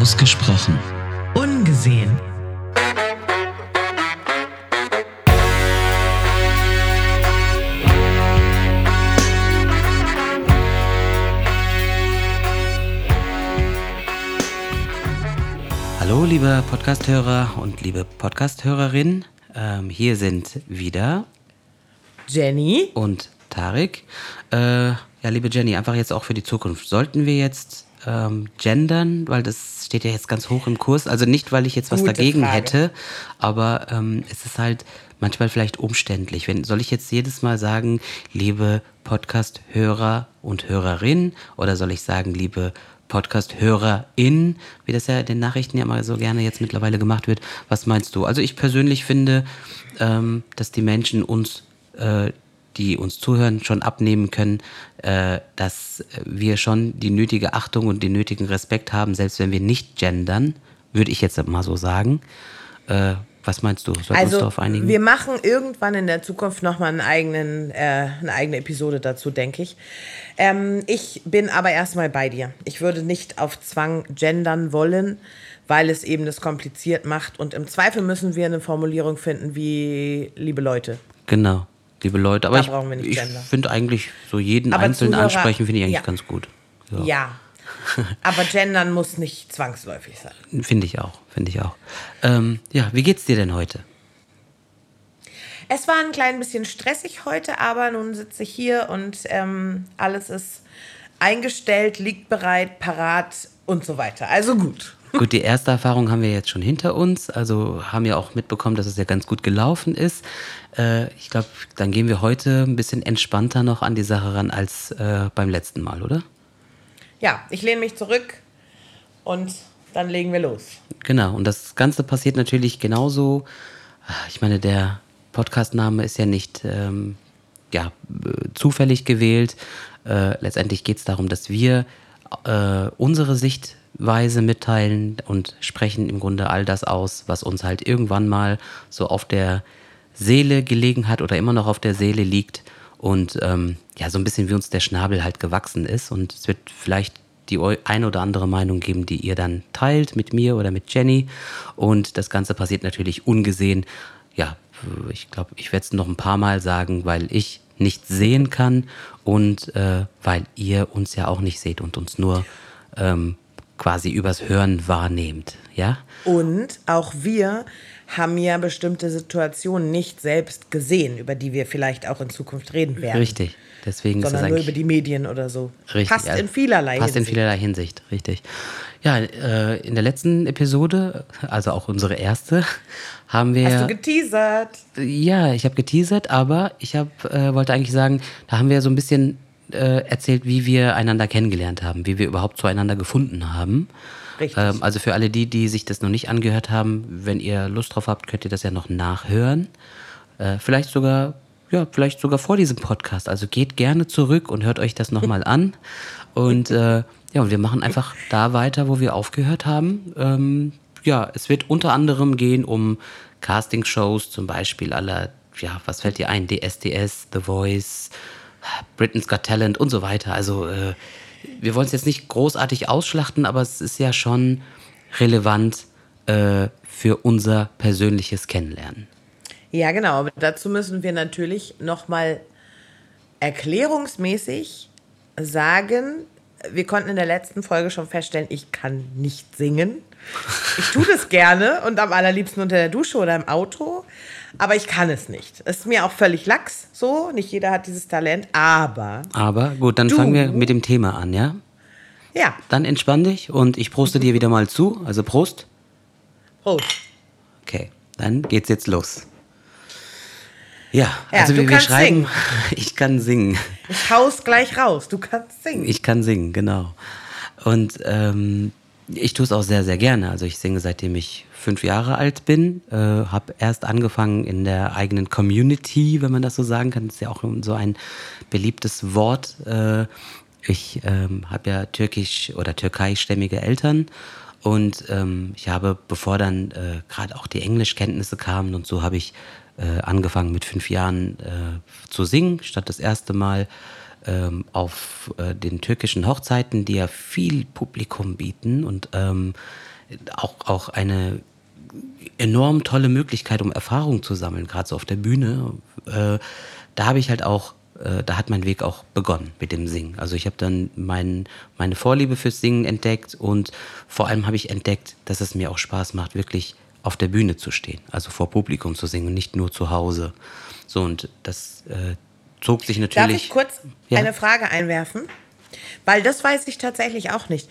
Ausgesprochen. Ungesehen. Hallo, liebe Podcasthörer und liebe Podcasthörerin. Ähm, hier sind wieder Jenny. und Tarek. Äh, ja, liebe Jenny, einfach jetzt auch für die Zukunft. Sollten wir jetzt ähm, gendern, weil das steht ja jetzt ganz hoch im Kurs. Also nicht, weil ich jetzt was Gute dagegen Frage. hätte, aber ähm, es ist halt manchmal vielleicht umständlich. Wenn, soll ich jetzt jedes Mal sagen, liebe Podcast-Hörer und Hörerin, oder soll ich sagen, liebe Podcast-HörerIn, wie das ja in den Nachrichten ja mal so gerne jetzt mittlerweile gemacht wird. Was meinst du? Also ich persönlich finde, ähm, dass die Menschen uns äh, die uns zuhören, schon abnehmen können, äh, dass wir schon die nötige Achtung und den nötigen Respekt haben, selbst wenn wir nicht gendern, würde ich jetzt mal so sagen. Äh, was meinst du? Sollten wir uns Also, darauf einigen? wir machen irgendwann in der Zukunft nochmal einen eigenen, äh, eine eigene Episode dazu, denke ich. Ähm, ich bin aber erstmal bei dir. Ich würde nicht auf Zwang gendern wollen, weil es eben das kompliziert macht. Und im Zweifel müssen wir eine Formulierung finden wie liebe Leute. genau, liebe Leute. Aber Da ich, ich finde eigentlich so jeden Aber Einzelnen Zuhörer- ansprechen, finde ich eigentlich ja. ganz gut. Ja. aber gendern muss nicht zwangsläufig sein. Finde ich auch, finde ich auch. Ähm, ja, wie geht's dir denn heute? Es war ein klein bisschen stressig heute, aber nun sitze ich hier und ähm, alles ist eingestellt, liegt bereit, parat und so weiter. Also gut. Gut, die erste Erfahrung haben wir jetzt schon hinter uns. Also haben ja auch mitbekommen, dass es ja ganz gut gelaufen ist. Äh, ich glaube, dann gehen wir heute ein bisschen entspannter noch an die Sache ran als äh, beim letzten Mal, oder? Ja, ich lehne mich zurück und dann legen wir los. Genau. Und das Ganze passiert natürlich genauso. Ich meine, der Podcastname ist ja nicht ähm, ja, zufällig gewählt. Äh, letztendlich geht es darum, dass wir äh, unsere Sichtweise mitteilen und sprechen im Grunde all das aus, was uns halt irgendwann mal so auf der Seele gelegen hat oder immer noch auf der Seele liegt. Und ähm, ja, so ein bisschen wie uns der Schnabel halt gewachsen ist. Und es wird vielleicht die ein oder andere Meinung geben, die ihr dann teilt mit mir oder mit Jenny. Und das Ganze passiert natürlich ungesehen. Ja, ich glaube, ich werde es noch ein paar Mal sagen, weil ich nicht sehen kann und äh, weil ihr uns ja auch nicht seht und uns nur ähm, quasi übers Hören wahrnehmt. Ja? Und auch wir haben ja bestimmte Situationen nicht selbst gesehen, über die wir vielleicht auch in Zukunft reden werden. Richtig. Deswegen ist Sondern es nur über die Medien oder so. Richtig, Passt in vielerlei Passt in Hinsicht. vielerlei Hinsicht, richtig. Ja, äh, in der letzten Episode, also auch unsere erste, haben wir. Hast du geteasert? ja, ich habe geteasert, aber ich hab, äh, wollte eigentlich sagen, da haben wir so ein bisschen äh, erzählt, wie wir einander kennengelernt haben, wie wir überhaupt zueinander gefunden haben. Richtig. Ähm, also für alle die, die sich das noch nicht angehört haben, wenn ihr Lust drauf habt, könnt ihr das ja noch nachhören. Äh, vielleicht sogar, ja, vielleicht sogar vor diesem Podcast. Also geht gerne zurück und hört euch das nochmal an. Und äh, ja, und wir machen einfach da weiter, wo wir aufgehört haben. Ähm, ja, es wird unter anderem gehen um Castingshows, zum Beispiel aller, ja, was fällt dir ein? DSDS, The Voice, Britain's Got Talent und so weiter. Also äh, wir wollen es jetzt nicht großartig ausschlachten, aber es ist ja schon relevant äh, für unser persönliches Kennenlernen. Ja, genau. Aber dazu müssen wir natürlich nochmal erklärungsmäßig sagen, wir konnten in der letzten Folge schon feststellen, ich kann nicht singen. Ich tue das gerne und am allerliebsten unter der Dusche oder im Auto, aber ich kann es nicht. Es ist mir auch völlig lax so, nicht jeder hat dieses Talent, aber Aber gut, dann Du? fangen wir mit dem Thema an, ja? ja, Dann entspann dich und ich proste dir wieder mal zu. Also Prost. Prost. Okay, dann geht's jetzt los. Ja, Ja, also wir, wir schreiben, singen. ich kann singen. Ich hau's gleich raus, du kannst singen. Ich kann singen, genau. Und ähm, ich tue es auch sehr, sehr gerne. Also ich singe seitdem ich fünf Jahre alt bin. Äh, habe erst angefangen in der eigenen Community, wenn man das so sagen kann. Das ist ja auch so ein beliebtes Wort. Äh, ich ähm, habe ja türkisch oder türkeistämmige Eltern. Und ähm, ich habe, bevor dann äh, gerade auch die Englischkenntnisse kamen und so, habe ich äh, angefangen mit fünf Jahren äh, zu singen, statt das erste Mal ähm, auf äh, den türkischen Hochzeiten, die ja viel Publikum bieten und ähm, auch, auch eine enorm tolle Möglichkeit, um Erfahrung zu sammeln, gerade so auf der Bühne. Äh, da habe ich halt auch, äh, da hat mein Weg auch begonnen mit dem Singen. Also ich habe dann mein, meine Vorliebe fürs Singen entdeckt und vor allem habe ich entdeckt, dass es mir auch Spaß macht, wirklich auf der Bühne zu stehen, also vor Publikum zu singen, nicht nur zu Hause. So und das äh, zog sich natürlich. Darf ich kurz ja? eine Frage einwerfen? Weil das weiß ich tatsächlich auch nicht.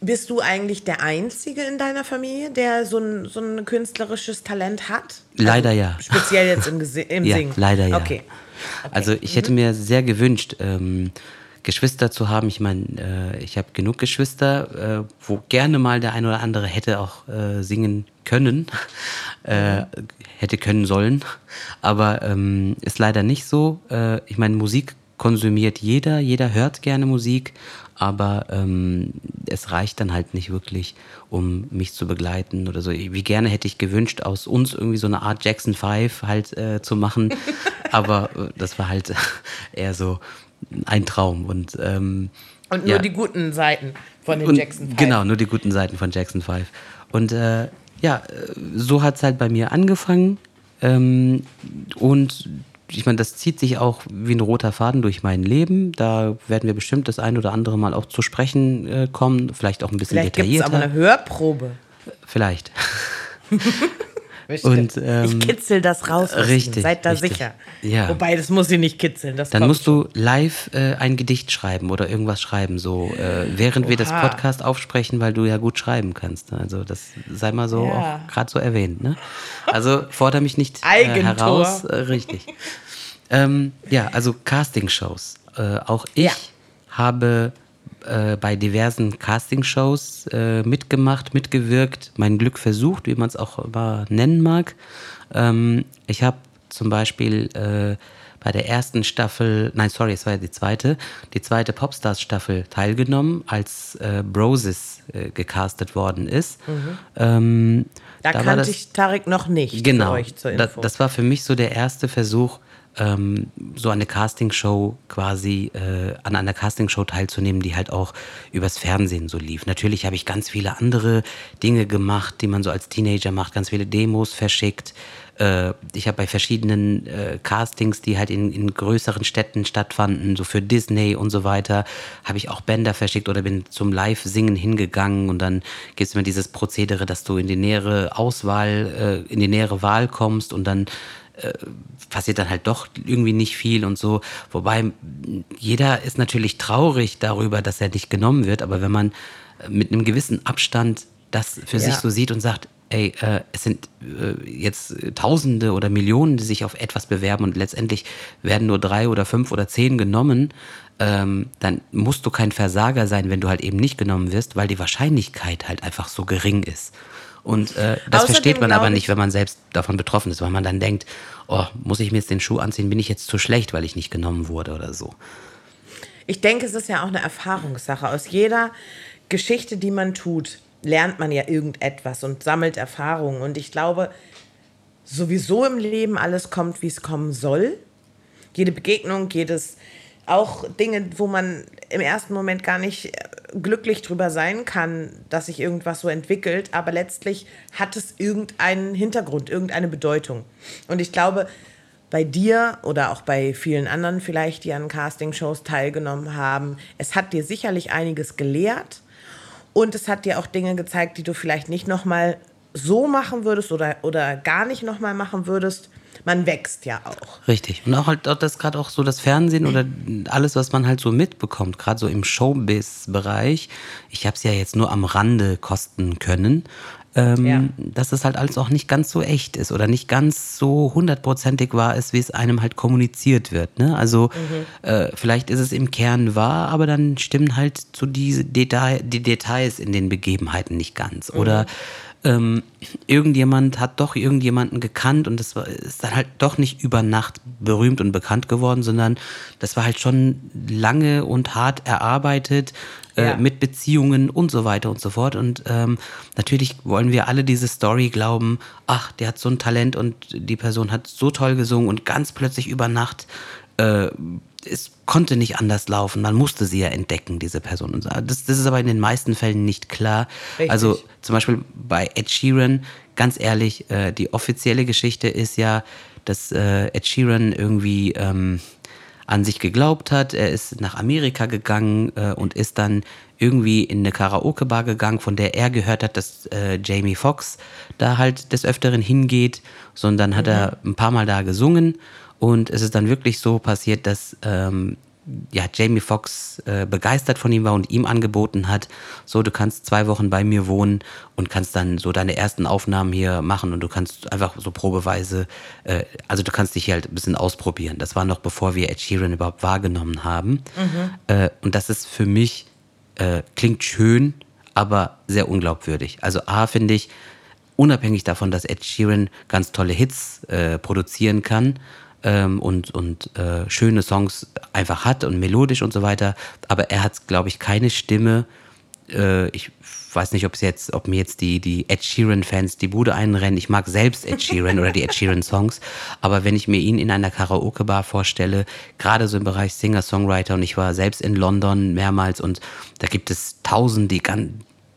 Bist du eigentlich der Einzige in deiner Familie, der so ein, so ein künstlerisches Talent hat? Leider also, ja. Speziell jetzt im, im ja, Singen. Leider ja. Okay. okay. Also ich mhm. hätte mir sehr gewünscht, ähm, Geschwister zu haben. Ich meine, äh, ich habe genug Geschwister, äh, wo gerne mal der eine oder andere hätte auch äh, singen können, äh, hätte können sollen. Aber ähm, ist leider nicht so. Äh, ich meine, Musik konsumiert jeder, jeder hört gerne Musik, aber ähm, es reicht dann halt nicht wirklich, um mich zu begleiten oder so. Wie gerne hätte ich gewünscht, aus uns irgendwie so eine Art Jackson 5 halt äh, zu machen, aber äh, das war halt eher so ein Traum und ähm, und nur ja. die guten Seiten von den und, Jackson 5. Genau, nur die guten Seiten von Jackson 5. Und äh, ja, so hat es halt bei mir angefangen. Ähm, und ich meine, das zieht sich auch wie ein roter Faden durch mein Leben. Da werden wir bestimmt das ein oder andere Mal auch zu sprechen äh, kommen, vielleicht auch ein bisschen vielleicht detaillierter. Vielleicht aber eine Hörprobe. Vielleicht. Und, ähm, ich kitzel das raus. Richtig. Seid da richtig. sicher. Ja. Wobei, das muss sie nicht kitzeln. Dann musst schon. du live äh, ein Gedicht schreiben oder irgendwas schreiben, so äh, während Oha. wir das Podcast aufsprechen, weil du ja gut schreiben kannst. Also das sei mal so ja. gerade so erwähnt. Ne? Also fordere mich nicht äh, heraus. Äh, richtig. ähm, ja, also Castingshows. Äh, auch ich ja. habe äh, bei diversen Castingshows äh, mitgemacht, mitgewirkt, mein Glück versucht, wie man es auch immer nennen mag. Ähm, ich habe zum Beispiel äh, bei der ersten Staffel, nein, sorry, es war ja die zweite, die zweite Popstars-Staffel teilgenommen, als äh, Broses äh, gecastet worden ist. Mhm. Ähm, da, da kannte das, ich Tarek noch nicht. Genau, das, das war für mich so der erste Versuch, ähm, so eine Castingshow quasi, äh, an einer Castingshow teilzunehmen, die halt auch übers Fernsehen so lief. Natürlich habe ich ganz viele andere Dinge gemacht, die man so als Teenager macht, ganz viele Demos verschickt. Äh, ich habe bei verschiedenen äh, Castings, die halt in, in größeren Städten stattfanden, so für Disney und so weiter, habe ich auch Bänder verschickt oder bin zum Live-Singen hingegangen und dann gibt es immer dieses Prozedere, dass du in die nähere Auswahl, äh, in die nähere Wahl kommst und dann äh, passiert dann halt doch irgendwie nicht viel und so. Wobei jeder ist natürlich traurig darüber, dass er nicht genommen wird, aber wenn man äh, mit einem gewissen Abstand das für ja. sich so sieht und sagt, ey, äh, es sind äh, jetzt Tausende oder Millionen, die sich auf etwas bewerben und letztendlich werden nur drei oder fünf oder zehn genommen, ähm, dann musst du kein Versager sein, wenn du halt eben nicht genommen wirst, weil die Wahrscheinlichkeit halt einfach so gering ist. Und äh, das Außerdem versteht man aber nicht, wenn man selbst davon betroffen ist, weil man dann denkt, oh, muss ich mir jetzt den Schuh anziehen, bin ich jetzt zu schlecht, weil ich nicht genommen wurde oder so. Ich denke, es ist ja auch eine Erfahrungssache. Aus jeder Geschichte, die man tut, lernt man ja irgendetwas und sammelt Erfahrungen. Und ich glaube, sowieso im Leben alles kommt, wie es kommen soll. Jede Begegnung, jedes auch Dinge, wo man im ersten Moment gar nicht äh, glücklich drüber sein kann, dass sich irgendwas so entwickelt, aber letztlich hat es irgendeinen Hintergrund, irgendeine Bedeutung. Und ich glaube, bei dir oder auch bei vielen anderen vielleicht, die an Castingshows teilgenommen haben, es hat dir sicherlich einiges gelehrt und es hat dir auch Dinge gezeigt, die du vielleicht nicht nochmal so machen würdest oder, oder gar nicht nochmal machen würdest man wächst ja auch. Richtig. Und auch halt das gerade auch so das Fernsehen oder alles, was man halt so mitbekommt, gerade so im Showbiz-Bereich. Ich habe es ja jetzt nur am Rande kosten können. Ähm, ja. dass es halt alles auch nicht ganz so echt ist oder nicht ganz so hundertprozentig wahr ist, wie es einem halt kommuniziert wird. Ne? Also mhm. äh, vielleicht ist es im Kern wahr, aber dann stimmen halt so diese Detail, die Details in den Begebenheiten nicht ganz. Mhm. Oder ähm, irgendjemand hat doch irgendjemanden gekannt und das war, ist dann halt doch nicht über Nacht berühmt und bekannt geworden, sondern das war halt schon lange und hart erarbeitet äh, ja. mit Beziehungen und so weiter und so fort. Und ähm, natürlich wollen wir alle diese Story glauben, ach, der hat so ein Talent und die Person hat so toll gesungen und ganz plötzlich über Nacht äh, es konnte nicht anders laufen. Man musste sie ja entdecken, diese Person. Das, das ist aber in den meisten Fällen nicht klar. Richtig. Also zum Beispiel bei Ed Sheeran, ganz ehrlich, äh, die offizielle Geschichte ist ja, dass äh, Ed Sheeran irgendwie ähm, an sich geglaubt hat. Er ist nach Amerika gegangen äh, und ist dann irgendwie in eine Karaoke-Bar gegangen, von der er gehört hat, dass äh, Jamie Foxx da halt des Öfteren hingeht. Sondern hat mhm. er ein paar Mal da gesungen und es ist dann wirklich so passiert, dass ähm, ja, Jamie Foxx äh, begeistert von ihm war und ihm angeboten hat, so du kannst zwei Wochen bei mir wohnen und kannst dann so deine ersten Aufnahmen hier machen und du kannst einfach so probeweise, äh, also du kannst dich hier halt ein bisschen ausprobieren. Das war noch bevor wir Ed Sheeran überhaupt wahrgenommen haben. Mhm. Äh, und das ist für mich, äh, klingt schön, aber sehr unglaubwürdig. Also A finde ich, unabhängig davon, dass Ed Sheeran ganz tolle Hits äh, produzieren kann, ähm, und, und äh, schöne Songs einfach hat und melodisch und so weiter. Aber er hat, glaube ich, keine Stimme. Äh, ich weiß nicht, ob jetzt, ob mir jetzt die, die Ed Sheeran-Fans die Bude einrennen. Ich mag selbst Ed Sheeran oder die Ed Sheeran-Songs. Aber wenn ich mir ihn in einer Karaoke-Bar vorstelle, gerade so im Bereich Singer-Songwriter, und ich war selbst in London mehrmals und da gibt es tausend, die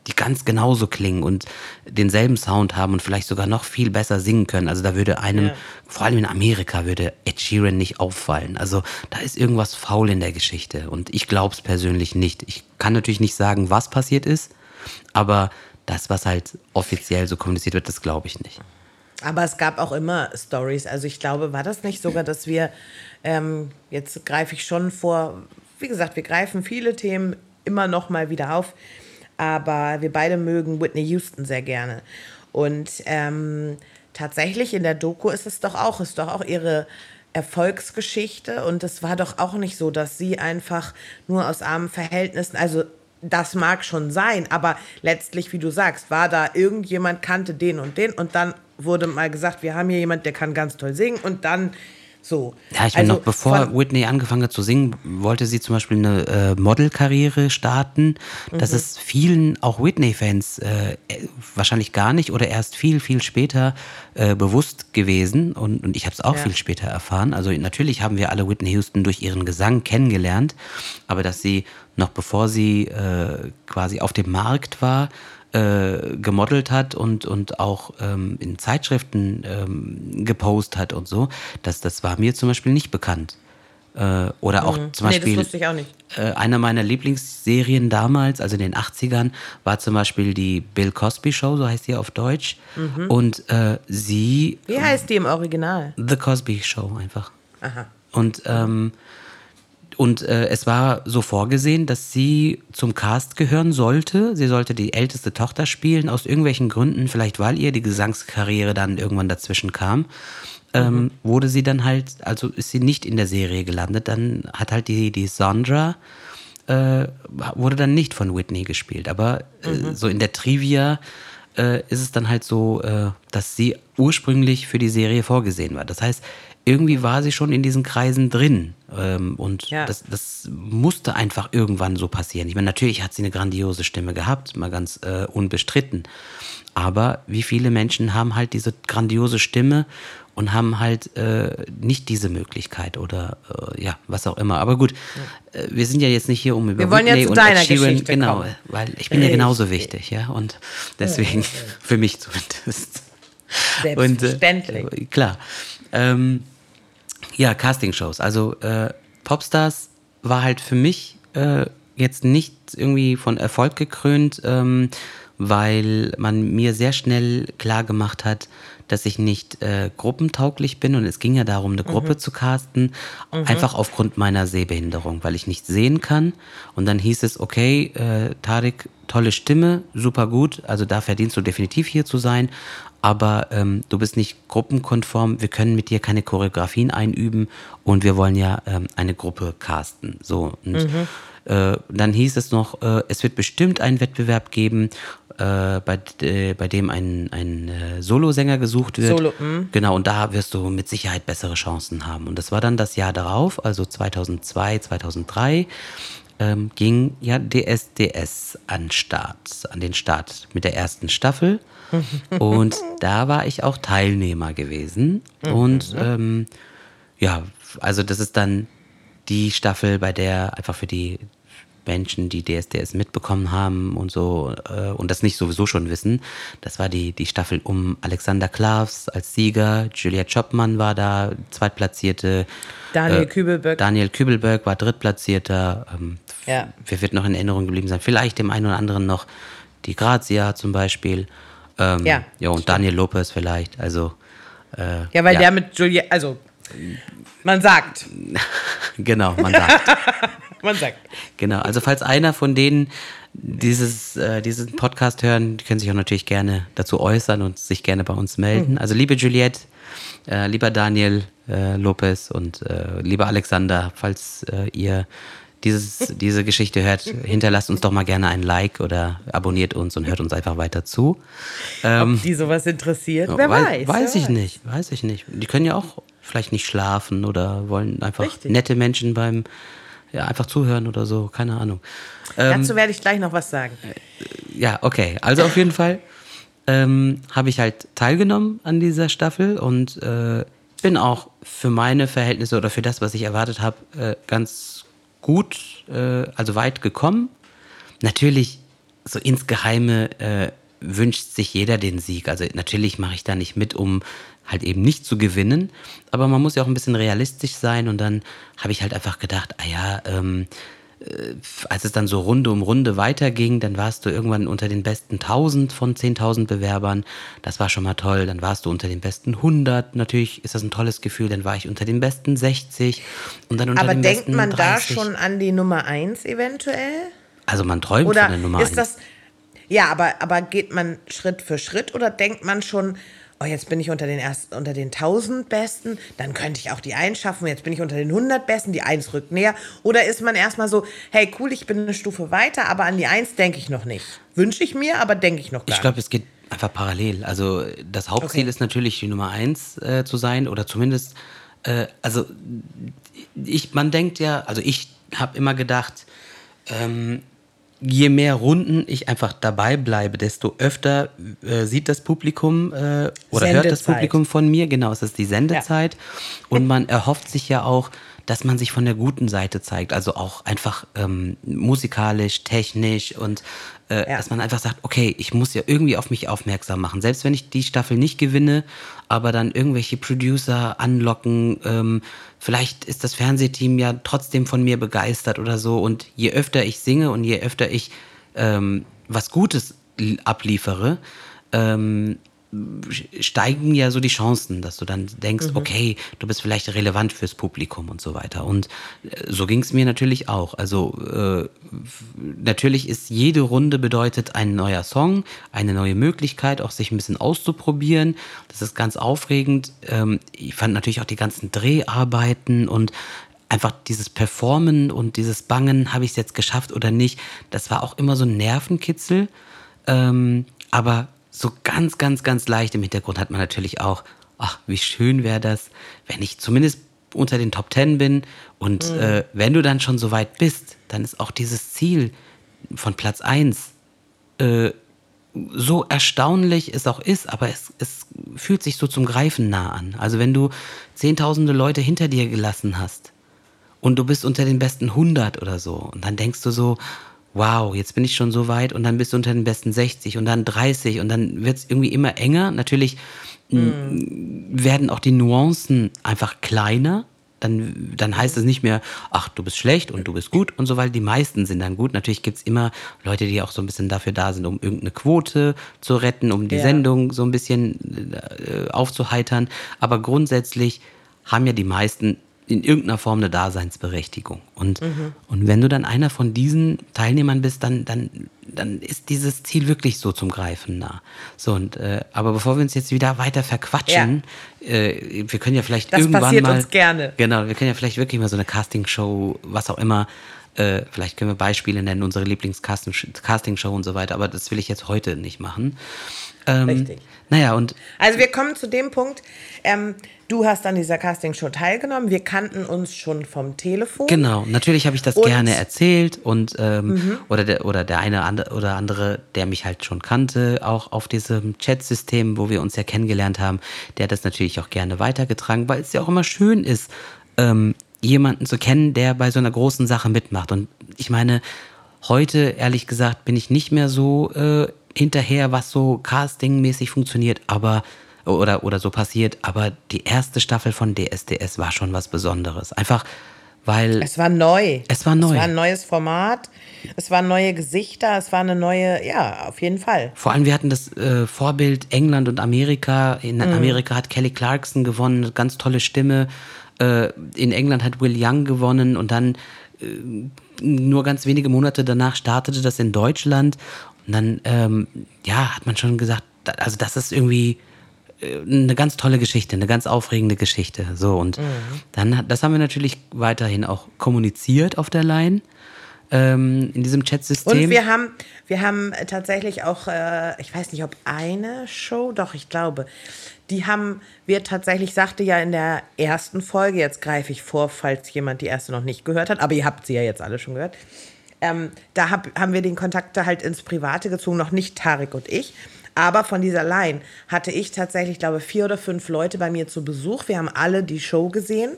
die ganz genauso klingen und denselben Sound haben und vielleicht sogar noch viel besser singen können. Also da würde einem, ja. vor allem in Amerika, würde Ed Sheeran nicht auffallen. Also da ist irgendwas faul in der Geschichte und ich glaube es persönlich nicht. Ich kann natürlich nicht sagen, was passiert ist, aber das, was halt offiziell so kommuniziert wird, das glaube ich nicht. Aber es gab auch immer Stories. Also ich glaube, war das nicht sogar, dass wir, ähm, jetzt greife ich schon vor, wie gesagt, wir greifen viele Themen immer noch mal wieder auf aber wir beide mögen Whitney Houston sehr gerne. Und ähm, tatsächlich in der Doku ist es doch auch, ist doch auch ihre Erfolgsgeschichte und es war doch auch nicht so, dass sie einfach nur aus armen Verhältnissen, also das mag schon sein, aber letztlich, wie du sagst, war da irgendjemand, kannte den und den und dann wurde mal gesagt, wir haben hier jemand, der kann ganz toll singen und dann so. Ja, ich meine, also noch bevor Whitney angefangen hat zu singen, wollte sie zum Beispiel eine äh, Modelkarriere starten. Das mhm. ist vielen, auch Whitney-Fans, äh, wahrscheinlich gar nicht oder erst viel, viel später äh, bewusst gewesen. Und, und ich habe es auch ja. viel später erfahren. Also natürlich haben wir alle Whitney Houston durch ihren Gesang kennengelernt, aber dass sie noch bevor sie äh, quasi auf dem Markt war, äh, gemodelt hat und, und auch ähm, in Zeitschriften ähm, gepostet hat und so, das, das war mir zum Beispiel nicht bekannt. Äh, oder auch mhm. zum Beispiel. Nee, das wusste ich auch nicht. Äh, einer meiner Lieblingsserien damals, also in den 80ern, war zum Beispiel die Bill Cosby Show, so heißt sie auf Deutsch. Mhm. Und äh, sie. Wie heißt die im Original? The Cosby Show einfach. Aha. Und ähm, und äh, es war so vorgesehen, dass sie zum Cast gehören sollte. Sie sollte die älteste Tochter spielen, aus irgendwelchen Gründen, vielleicht weil ihr die Gesangskarriere dann irgendwann dazwischen kam. Ähm, mhm. wurde sie dann halt, also ist sie nicht in der Serie gelandet. Dann hat halt die, die Sandra, äh, wurde dann nicht von Whitney gespielt. Aber äh, mhm. so in der Trivia äh, ist es dann halt so, äh, dass sie ursprünglich für die Serie vorgesehen war. Das heißt, irgendwie war sie schon in diesen Kreisen drin. Ähm, und ja. das, das musste einfach irgendwann so passieren. Ich meine, natürlich hat sie eine grandiose Stimme gehabt, mal ganz äh, unbestritten. Aber wie viele Menschen haben halt diese grandiose Stimme und haben halt äh, nicht diese Möglichkeit oder äh, ja, was auch immer. Aber gut, ja. Äh, wir sind ja jetzt nicht hier, um über wir wollen Whitney ja zu deiner Sheeran, Geschichte genau, kommen. weil ich bin ja genauso wichtig, ja, und deswegen, für mich zumindest. Selbstverständlich. Und, äh, klar. Ähm, ja, Castingshows. Also äh, Popstars war halt für mich äh, jetzt nicht irgendwie von Erfolg gekrönt, ähm, weil man mir sehr schnell klar gemacht hat, dass ich nicht äh, gruppentauglich bin und es ging ja darum, eine Gruppe mhm. zu casten, mhm. einfach aufgrund meiner Sehbehinderung, weil ich nicht sehen kann. Und dann hieß es, okay, äh, Tarek, tolle Stimme, super gut, also da verdienst du definitiv hier zu sein, aber ähm, du bist nicht gruppenkonform, wir können mit dir keine Choreografien einüben und wir wollen ja ähm, eine Gruppe casten. So. Und mhm. äh, dann hieß es noch, äh, es wird bestimmt einen Wettbewerb geben, äh, bei, äh, bei dem ein, ein äh, Solosänger gesucht wird. Solo, mh. genau, und da wirst du mit Sicherheit bessere Chancen haben. Und das war dann das Jahr darauf, also 2002, 2003 ähm, ging ja DSDS an Start, an den Start mit der ersten Staffel. Und da war ich auch Teilnehmer gewesen. Und ähm, ja, also das ist dann die Staffel, bei der einfach für die Menschen, die DSDS mitbekommen haben und so äh, und das nicht sowieso schon wissen. Das war die, die Staffel um Alexander Klavs als Sieger, Julia Chopman war da, Zweitplatzierte. Daniel äh, Kübelberg. Daniel Kübelberg war Drittplatzierter. Ähm, ja. Wer wird noch in Erinnerung geblieben sein? Vielleicht dem einen oder anderen noch die Grazia zum Beispiel. Ähm, ja. Ja, und Daniel Lopez vielleicht. Also. Äh, ja, weil ja. der mit Julia, also man sagt. genau, man sagt. man sagt. Genau, also falls einer von denen dieses, äh, diesen Podcast hören, die können sich auch natürlich gerne dazu äußern und sich gerne bei uns melden. Mhm. Also liebe Juliette, äh, lieber Daniel äh, Lopez und äh, lieber Alexander, falls äh, ihr dieses, diese Geschichte hört, hinterlasst uns doch mal gerne ein Like oder abonniert uns und hört uns einfach weiter zu. Ähm, Ob die sowas interessiert, wer weiß. Weiß, weiß ich weiß. nicht, weiß ich nicht. Die können ja auch vielleicht nicht schlafen oder wollen einfach Richtig. nette Menschen beim ja, einfach zuhören oder so, keine Ahnung. Ähm, Dazu werde ich gleich noch was sagen. Ja, okay. Also auf jeden Fall ähm, habe ich halt teilgenommen an dieser Staffel und äh, bin auch für meine Verhältnisse oder für das, was ich erwartet habe, äh, ganz gut, äh, also weit gekommen. Natürlich, so insgeheime äh, wünscht sich jeder den Sieg. Also natürlich mache ich da nicht mit, um halt eben nicht zu gewinnen. Aber man muss ja auch ein bisschen realistisch sein. Und dann habe ich halt einfach gedacht, ah ja, ähm, äh, als es dann so Runde um Runde weiterging, dann warst du irgendwann unter den besten 1000 von 10.000 Bewerbern. Das war schon mal toll. Dann warst du unter den besten 100. Natürlich ist das ein tolles Gefühl. Dann war ich unter den besten 60 und dann unter Aber den denkt besten man 30. da schon an die Nummer 1 eventuell? Also man träumt Oder von der Nummer ist 1. das ja, aber, aber geht man Schritt für Schritt oder denkt man schon, oh, jetzt bin ich unter den ersten, unter den 1000 Besten, dann könnte ich auch die 1 schaffen, jetzt bin ich unter den 100 Besten, die 1 rückt näher. Oder ist man erstmal so, hey, cool, ich bin eine Stufe weiter, aber an die 1 denke ich noch nicht. Wünsche ich mir, aber denke ich noch gar Ich glaube, es geht einfach parallel. Also das Hauptziel Okay. ist natürlich, die Nummer 1 äh, zu sein oder zumindest, äh, also ich, man denkt ja, also ich habe immer gedacht, ähm, je mehr Runden ich einfach dabei bleibe, desto öfter äh, sieht das Publikum äh, oder hört das Sendezeit. Publikum von mir. Genau, es ist die Sendezeit. Und man erhofft sich ja auch, dass man sich von der guten Seite zeigt. Also auch einfach ähm, musikalisch, technisch und äh, Ja. dass man einfach sagt, okay, ich muss ja irgendwie auf mich aufmerksam machen. Selbst wenn ich die Staffel nicht gewinne, aber dann irgendwelche Producer anlocken, ähm, vielleicht ist das Fernsehteam ja trotzdem von mir begeistert oder so. Und je öfter ich singe und je öfter ich ähm, was Gutes abliefere, ähm, steigen ja so die Chancen, dass du dann denkst, okay, du bist vielleicht relevant fürs Publikum und so weiter. Und äh, so ging es mir natürlich auch. Also äh, natürlich ist jede Runde bedeutet ein neuer Song, eine neue Möglichkeit, auch sich ein bisschen auszuprobieren. Das ist ganz aufregend. Ähm, ich fand natürlich auch die ganzen Dreharbeiten und einfach dieses Performen und dieses Bangen, habe ich es jetzt geschafft oder nicht, das war auch immer so ein Nervenkitzel. Ähm, aber so ganz, ganz, ganz leicht im Hintergrund hat man natürlich auch, ach, wie schön wäre das, wenn ich zumindest unter den Top Ten bin. Und äh, wenn du dann schon so weit bist, dann ist auch dieses Ziel von Platz 1 äh, so erstaunlich es auch ist, aber es, es fühlt sich so zum Greifen nah an. Also wenn du zehntausende Leute hinter dir gelassen hast und du bist unter den besten 100 oder so und dann denkst du so, wow, jetzt bin ich schon so weit und dann bist du unter den besten 60 und dann 30 und dann wird es irgendwie immer enger. Natürlich m, werden auch die Nuancen einfach kleiner. Dann, dann heißt es nicht mehr, ach, du bist schlecht und du bist gut und so, weil die meisten sind dann gut. Natürlich gibt es immer Leute, die auch so ein bisschen dafür da sind, um irgendeine Quote zu retten, um die Ja. Sendung so ein bisschen äh, aufzuheitern. Aber grundsätzlich haben ja die meisten in irgendeiner Form eine Daseinsberechtigung. Und, und wenn du dann einer von diesen Teilnehmern bist, dann, dann, dann ist dieses Ziel wirklich so zum Greifen nah. So, und, äh, aber bevor wir uns jetzt wieder weiter verquatschen, äh, wir können ja vielleicht Das irgendwann passiert mal. uns gerne. Genau, wir können ja vielleicht wirklich mal so eine Castingshow, was auch immer, äh, vielleicht können wir Beispiele nennen, unsere Lieblings-Castingshow und so weiter, aber das will ich jetzt heute nicht machen. Ähm, Richtig. Naja, und Also wir kommen zu dem Punkt, ähm, du hast an dieser Castingshow teilgenommen, wir kannten uns schon vom Telefon. Genau, natürlich habe ich das Und- Mhm. gerne erzählt und ähm, oder der oder der eine ande- oder andere, der mich halt schon kannte, auch auf diesem Chat-System, wo wir uns ja kennengelernt haben, der hat das natürlich auch gerne weitergetragen, weil es ja auch immer schön ist, ähm, jemanden zu kennen, der bei so einer großen Sache mitmacht. Und ich meine, heute, ehrlich gesagt, bin ich nicht mehr so äh, hinterher, was so castingmäßig funktioniert, aber oder, oder so passiert, aber die erste Staffel von DSDS war schon was Besonderes. Einfach weil. Es war neu. Es war neu. Es war ein neues Format. Es waren neue Gesichter. Es war eine neue, ja, auf jeden Fall. Vor allem, wir hatten das äh, Vorbild England und Amerika. In mhm. Amerika hat Kelly Clarkson gewonnen, ganz tolle Stimme. Äh, in England hat Will Young gewonnen und dann äh, nur ganz wenige Monate danach startete das in Deutschland. Und dann, ähm, ja, hat man schon gesagt, also das ist irgendwie eine ganz tolle Geschichte, eine ganz aufregende Geschichte. So, und mhm. dann, das haben wir natürlich weiterhin auch kommuniziert auf der Line. Ähm, in diesem Chatsystem. Und wir haben, wir haben tatsächlich auch, äh, ich weiß nicht, ob eine Show, doch, ich glaube, die haben wir tatsächlich, sagte ja in der ersten Folge, jetzt greife ich vor, falls jemand die erste noch nicht gehört hat, aber ihr habt sie ja jetzt alle schon gehört. Ähm, da hab, haben wir den Kontakt halt ins Private gezogen, noch nicht Tarek und ich. Aber von dieser Line hatte ich tatsächlich, glaube ich, vier oder fünf Leute bei mir zu Besuch. Wir haben alle die Show gesehen.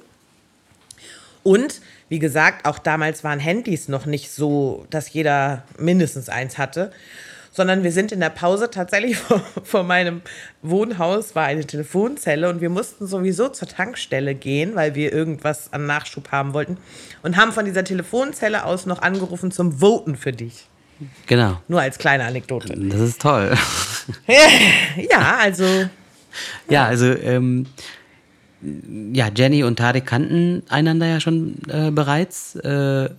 Und wie gesagt, auch damals waren Handys noch nicht so, dass jeder mindestens eins hatte, sondern wir sind in der Pause tatsächlich vor, vor, meinem Wohnhaus war eine Telefonzelle und wir mussten sowieso zur Tankstelle gehen, weil wir irgendwas an Nachschub haben wollten und haben von dieser Telefonzelle aus noch angerufen zum Voten für dich. Genau. Nur als kleine Anekdote. Das ist toll. ja, also. Ja, also, ähm, ja, Jenny und Tarek kannten einander ja schon äh, bereits. Äh,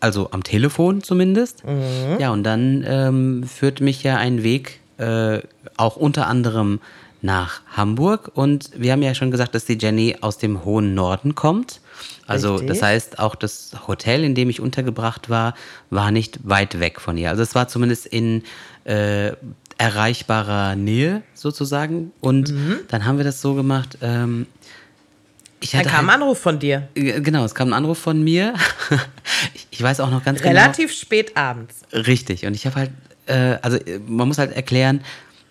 also am Telefon zumindest. Mhm. Ja, und dann ähm, führt mich ja ein Weg äh, auch unter anderem nach Hamburg. Und wir haben ja schon gesagt, dass die Jenny aus dem hohen Norden kommt. Also Richtig. das heißt, auch das Hotel, in dem ich untergebracht war, war nicht weit weg von ihr. Also es war zumindest in äh, erreichbarer Nähe sozusagen. Und mhm. dann haben wir das so gemacht. Ähm, ich dann kam halt, ein Anruf von dir. Genau, es kam ein Anruf von mir. ich weiß auch noch ganz Relativ genau. Relativ spät abends. Richtig. Und ich habe halt, äh, also man muss halt erklären,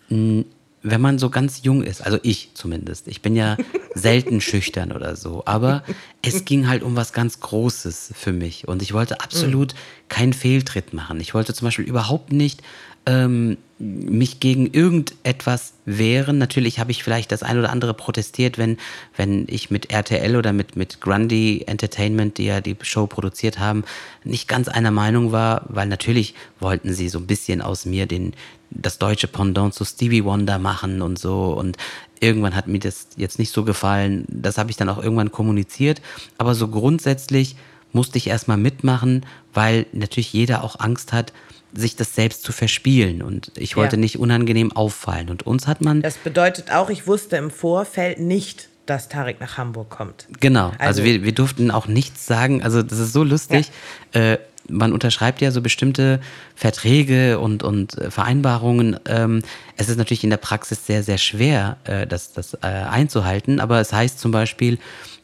wenn man so ganz jung ist, also ich zumindest, ich bin ja selten schüchtern oder so, aber es ging halt um was ganz Großes für mich und ich wollte absolut keinen Fehltritt machen. Ich wollte zum Beispiel überhaupt nicht ähm, mich gegen irgendetwas wehren. Natürlich habe ich vielleicht das ein oder andere protestiert, wenn, wenn ich mit RTL oder mit, mit Grundy Entertainment, die ja die Show produziert haben, nicht ganz einer Meinung war, weil natürlich wollten sie so ein bisschen aus mir den, das deutsche Pendant zu Stevie Wonder machen und so. Und irgendwann hat mir das jetzt nicht so gefallen. Das habe ich dann auch irgendwann kommuniziert. Aber so grundsätzlich musste ich erstmal mitmachen, weil natürlich jeder auch Angst hat, sich das selbst zu verspielen. Und ich wollte ja. nicht unangenehm auffallen. Und uns hat man. Das bedeutet auch, ich wusste im Vorfeld nicht, dass Tarek nach Hamburg kommt. Genau, also, also wir, wir durften auch nichts sagen. Also das ist so lustig. Ja. Äh, man unterschreibt ja so bestimmte Verträge und, und äh, Vereinbarungen. Ähm, es ist natürlich in der Praxis sehr, sehr schwer, äh, das, das äh, einzuhalten. Aber es heißt zum Beispiel,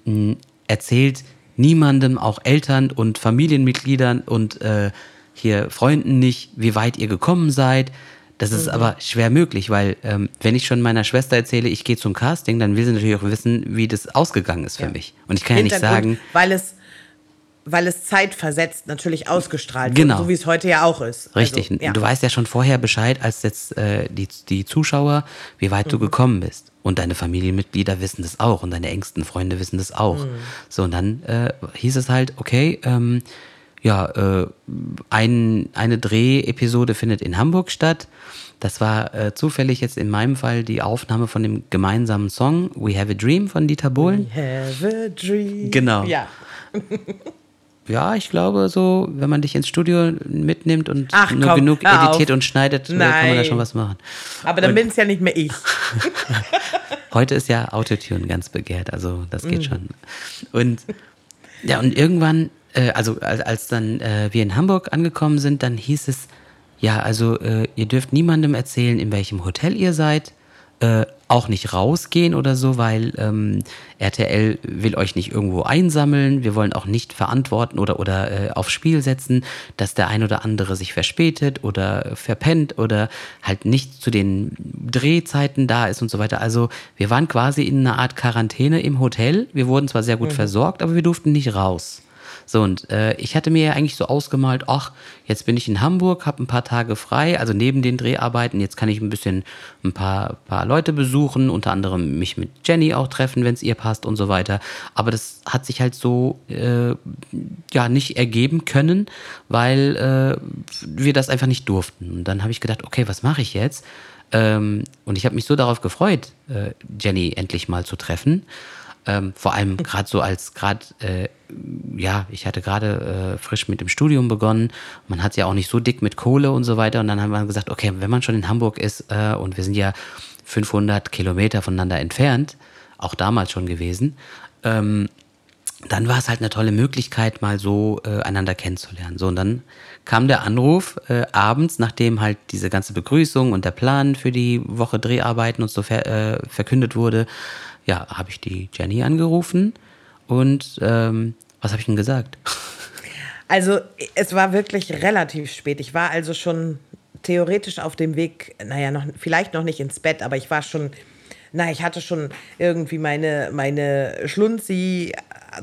mh, erzählt niemandem, auch Eltern und Familienmitgliedern und äh, hier Freunden nicht, wie weit ihr gekommen seid. Das ist mhm. aber schwer möglich, weil ähm, wenn ich schon meiner Schwester erzähle, ich gehe zum Casting, dann will sie natürlich auch wissen, wie das ausgegangen ist für ja. mich. Und ich kann ja nicht sagen, weil es weil es zeitversetzt natürlich ausgestrahlt genau. wird, so wie es heute ja auch ist. Richtig. Also, ja. Du weißt ja schon vorher Bescheid, als jetzt äh, die, die Zuschauer, wie weit mhm. du gekommen bist. Und deine Familienmitglieder wissen das auch und deine engsten Freunde wissen das auch. Mhm. So, und dann äh, hieß es halt, okay, ähm, ja, äh, ein, eine Drehepisode findet in Hamburg statt. Das war äh, zufällig jetzt in meinem Fall die Aufnahme von dem gemeinsamen Song We Have a Dream von Dieter Bohlen. We have a Dream. Genau. Ja. ja, ich glaube so, wenn man dich ins Studio mitnimmt und Ach, nur komm, genug editiert und schneidet, Nein. kann man da schon was machen. Aber dann bin es ja nicht mehr ich. Heute ist ja Autotune ganz begehrt, also das geht mm. schon. Und ja, und irgendwann, äh, also als, als dann äh, wir in Hamburg angekommen sind, dann hieß es, ja, also äh, ihr dürft niemandem erzählen, in welchem Hotel ihr seid. äh, auch nicht rausgehen oder so, weil ähm, RTL will euch nicht irgendwo einsammeln. Wir wollen auch nicht verantworten oder, oder äh, aufs Spiel setzen, dass der ein oder andere sich verspätet oder verpennt oder halt nicht zu den Drehzeiten da ist und so weiter. Also wir waren quasi in einer Art Quarantäne im Hotel. Wir wurden zwar sehr gut mhm. versorgt, aber wir durften nicht raus. So, und äh, ich hatte mir ja eigentlich so ausgemalt, ach, jetzt bin ich in Hamburg, habe ein paar Tage frei, also neben den Dreharbeiten, jetzt kann ich ein bisschen ein paar, paar Leute besuchen, unter anderem mich mit Jenny auch treffen, wenn es ihr passt und so weiter. Aber das hat sich halt so äh, ja nicht ergeben können, weil äh, wir das einfach nicht durften. Und dann habe ich gedacht, okay, was mache ich jetzt? Ähm, und ich habe mich so darauf gefreut, äh, Jenny endlich mal zu treffen. Ähm, vor allem gerade so als gerade, äh, ja, ich hatte gerade äh, frisch mit dem Studium begonnen. Man hat ja auch nicht so dick mit Kohle und so weiter. Und dann haben wir gesagt, okay, wenn man schon in Hamburg ist äh, und wir sind ja 500 Kilometer voneinander entfernt, auch damals schon gewesen, ähm, dann war es halt eine tolle Möglichkeit, mal so äh, einander kennenzulernen. So, und dann kam der Anruf äh, abends, nachdem halt diese ganze Begrüßung und der Plan für die Woche Dreharbeiten und so ver äh, verkündet wurde, ja, habe ich die Jenny angerufen und ähm, was habe ich denn gesagt? Also es war wirklich relativ spät. Ich war also schon theoretisch auf dem Weg, naja, noch, vielleicht noch nicht ins Bett, aber ich war schon, na, ich hatte schon irgendwie meine, meine Schlunzi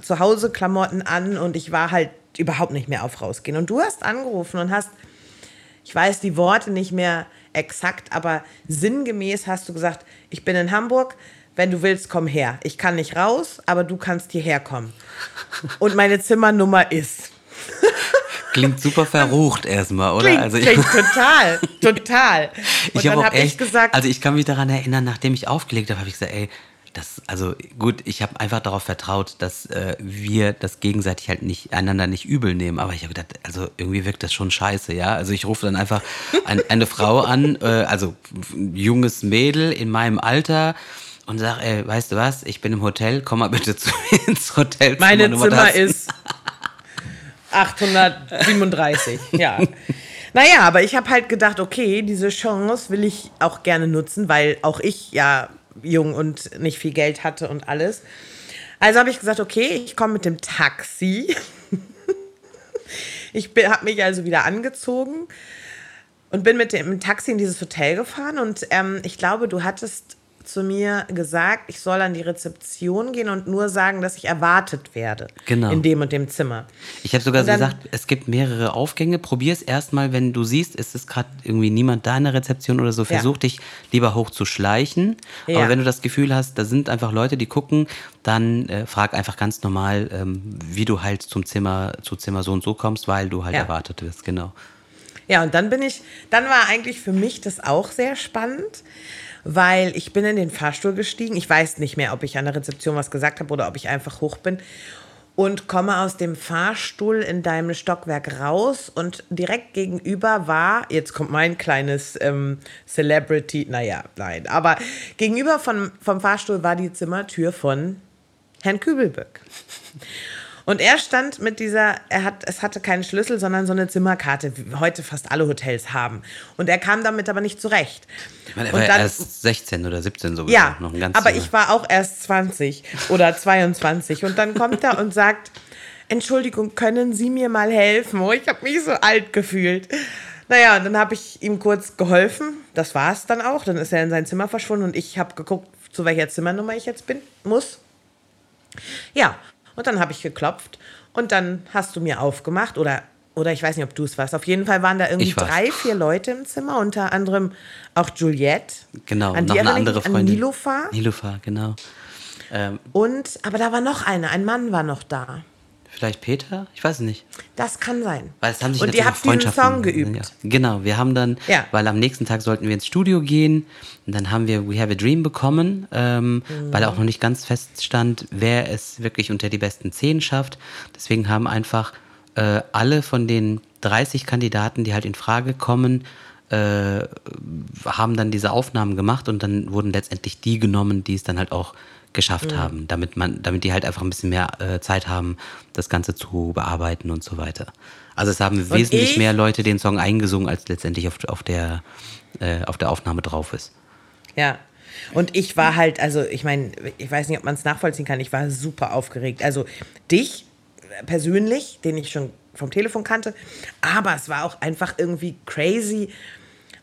zu Hause Klamotten an und ich war halt überhaupt nicht mehr auf rausgehen. Und du hast angerufen und hast, ich weiß die Worte nicht mehr exakt, aber sinngemäß hast du gesagt, ich bin in Hamburg, wenn du willst, komm her. Ich kann nicht raus, aber du kannst hierher kommen. Und meine Zimmernummer ist. Klingt super verrucht erstmal, oder? Klingt, also ich, klingt total, total. Und ich habe hab echt, ich gesagt, also ich kann mich daran erinnern, nachdem ich aufgelegt habe, habe ich gesagt, ey, das, also gut, ich habe einfach darauf vertraut, dass äh, wir das gegenseitig halt nicht einander nicht übel nehmen. Aber ich habe gedacht, also irgendwie wirkt das schon scheiße, ja. Also ich rufe dann einfach ein, eine Frau an, äh, also ein junges Mädel in meinem Alter und sag, ey, weißt du was, ich bin im Hotel, komm mal bitte zu mir ins Hotel. Meine Zimmer das. ist 837, ja. Naja, aber ich habe halt gedacht, okay, diese Chance will ich auch gerne nutzen, weil auch ich ja jung und nicht viel Geld hatte und alles. Also habe ich gesagt, okay, ich komme mit dem Taxi. ich habe mich also wieder angezogen und bin mit dem Taxi in dieses Hotel gefahren. Und ähm, ich glaube, du hattest zu mir gesagt, ich soll an die Rezeption gehen und nur sagen, dass ich erwartet werde. Genau. In dem und dem Zimmer. Ich habe sogar dann, gesagt, es gibt mehrere Aufgänge. Probier es erstmal, wenn du siehst, es ist gerade irgendwie niemand da in der Rezeption oder so. Versuch ja. dich lieber hoch zu schleichen. Ja. Aber wenn du das Gefühl hast, da sind einfach Leute, die gucken, dann äh, frag einfach ganz normal, ähm, wie du halt zum Zimmer, zu Zimmer so und so kommst, weil du halt ja. erwartet wirst. Genau. Ja, und dann bin ich, dann war eigentlich für mich das auch sehr spannend weil ich bin in den Fahrstuhl gestiegen. Ich weiß nicht mehr, ob ich an der Rezeption was gesagt habe oder ob ich einfach hoch bin und komme aus dem Fahrstuhl in deinem Stockwerk raus und direkt gegenüber war, jetzt kommt mein kleines ähm, Celebrity, naja, nein, aber gegenüber von, vom Fahrstuhl war die Zimmertür von Herrn Kübelböck. Und er stand mit dieser, er hat, es hatte keinen Schlüssel, sondern so eine Zimmerkarte, wie heute fast alle Hotels haben. Und er kam damit aber nicht zurecht. Ich meine, er war dann, erst 16 oder 17 sowieso. Ja, noch ein ganz aber ich war auch erst 20 oder 22. Und dann kommt er und sagt, Entschuldigung, können Sie mir mal helfen? Oh, ich habe mich so alt gefühlt. Naja, und dann habe ich ihm kurz geholfen. Das war es dann auch. Dann ist er in sein Zimmer verschwunden und ich habe geguckt, zu welcher Zimmernummer ich jetzt bin, muss. Ja, und dann habe ich geklopft und dann hast du mir aufgemacht oder oder ich weiß nicht, ob du es warst. Auf jeden Fall waren da irgendwie drei, vier Leute im Zimmer, unter anderem auch Juliette. Genau, an noch eine andere Freundin. An Nilofa. Nilofa, genau. Ähm, und, aber da war noch eine, ein Mann war noch da. Vielleicht Peter? Ich weiß es nicht. Das kann sein. Weil es haben sich Und ihr habt diesen Song geübt. Ja. Genau, wir haben dann, ja. weil am nächsten Tag sollten wir ins Studio gehen und dann haben wir We Have a Dream bekommen, ähm, mhm. weil auch noch nicht ganz feststand, wer es wirklich unter die besten zehn schafft. Deswegen haben einfach äh, alle von den 30 Kandidaten, die halt in Frage kommen, äh, haben dann diese Aufnahmen gemacht und dann wurden letztendlich die genommen, die es dann halt auch geschafft mhm. haben, damit man, damit die halt einfach ein bisschen mehr äh, Zeit haben, das Ganze zu bearbeiten und so weiter. Also es haben und wesentlich ich? mehr Leute den Song eingesungen, als letztendlich auf, auf, der, äh, auf der Aufnahme drauf ist. Ja. Und ich war halt, also ich meine, ich weiß nicht, ob man es nachvollziehen kann, ich war super aufgeregt. Also dich persönlich, den ich schon vom Telefon kannte, aber es war auch einfach irgendwie crazy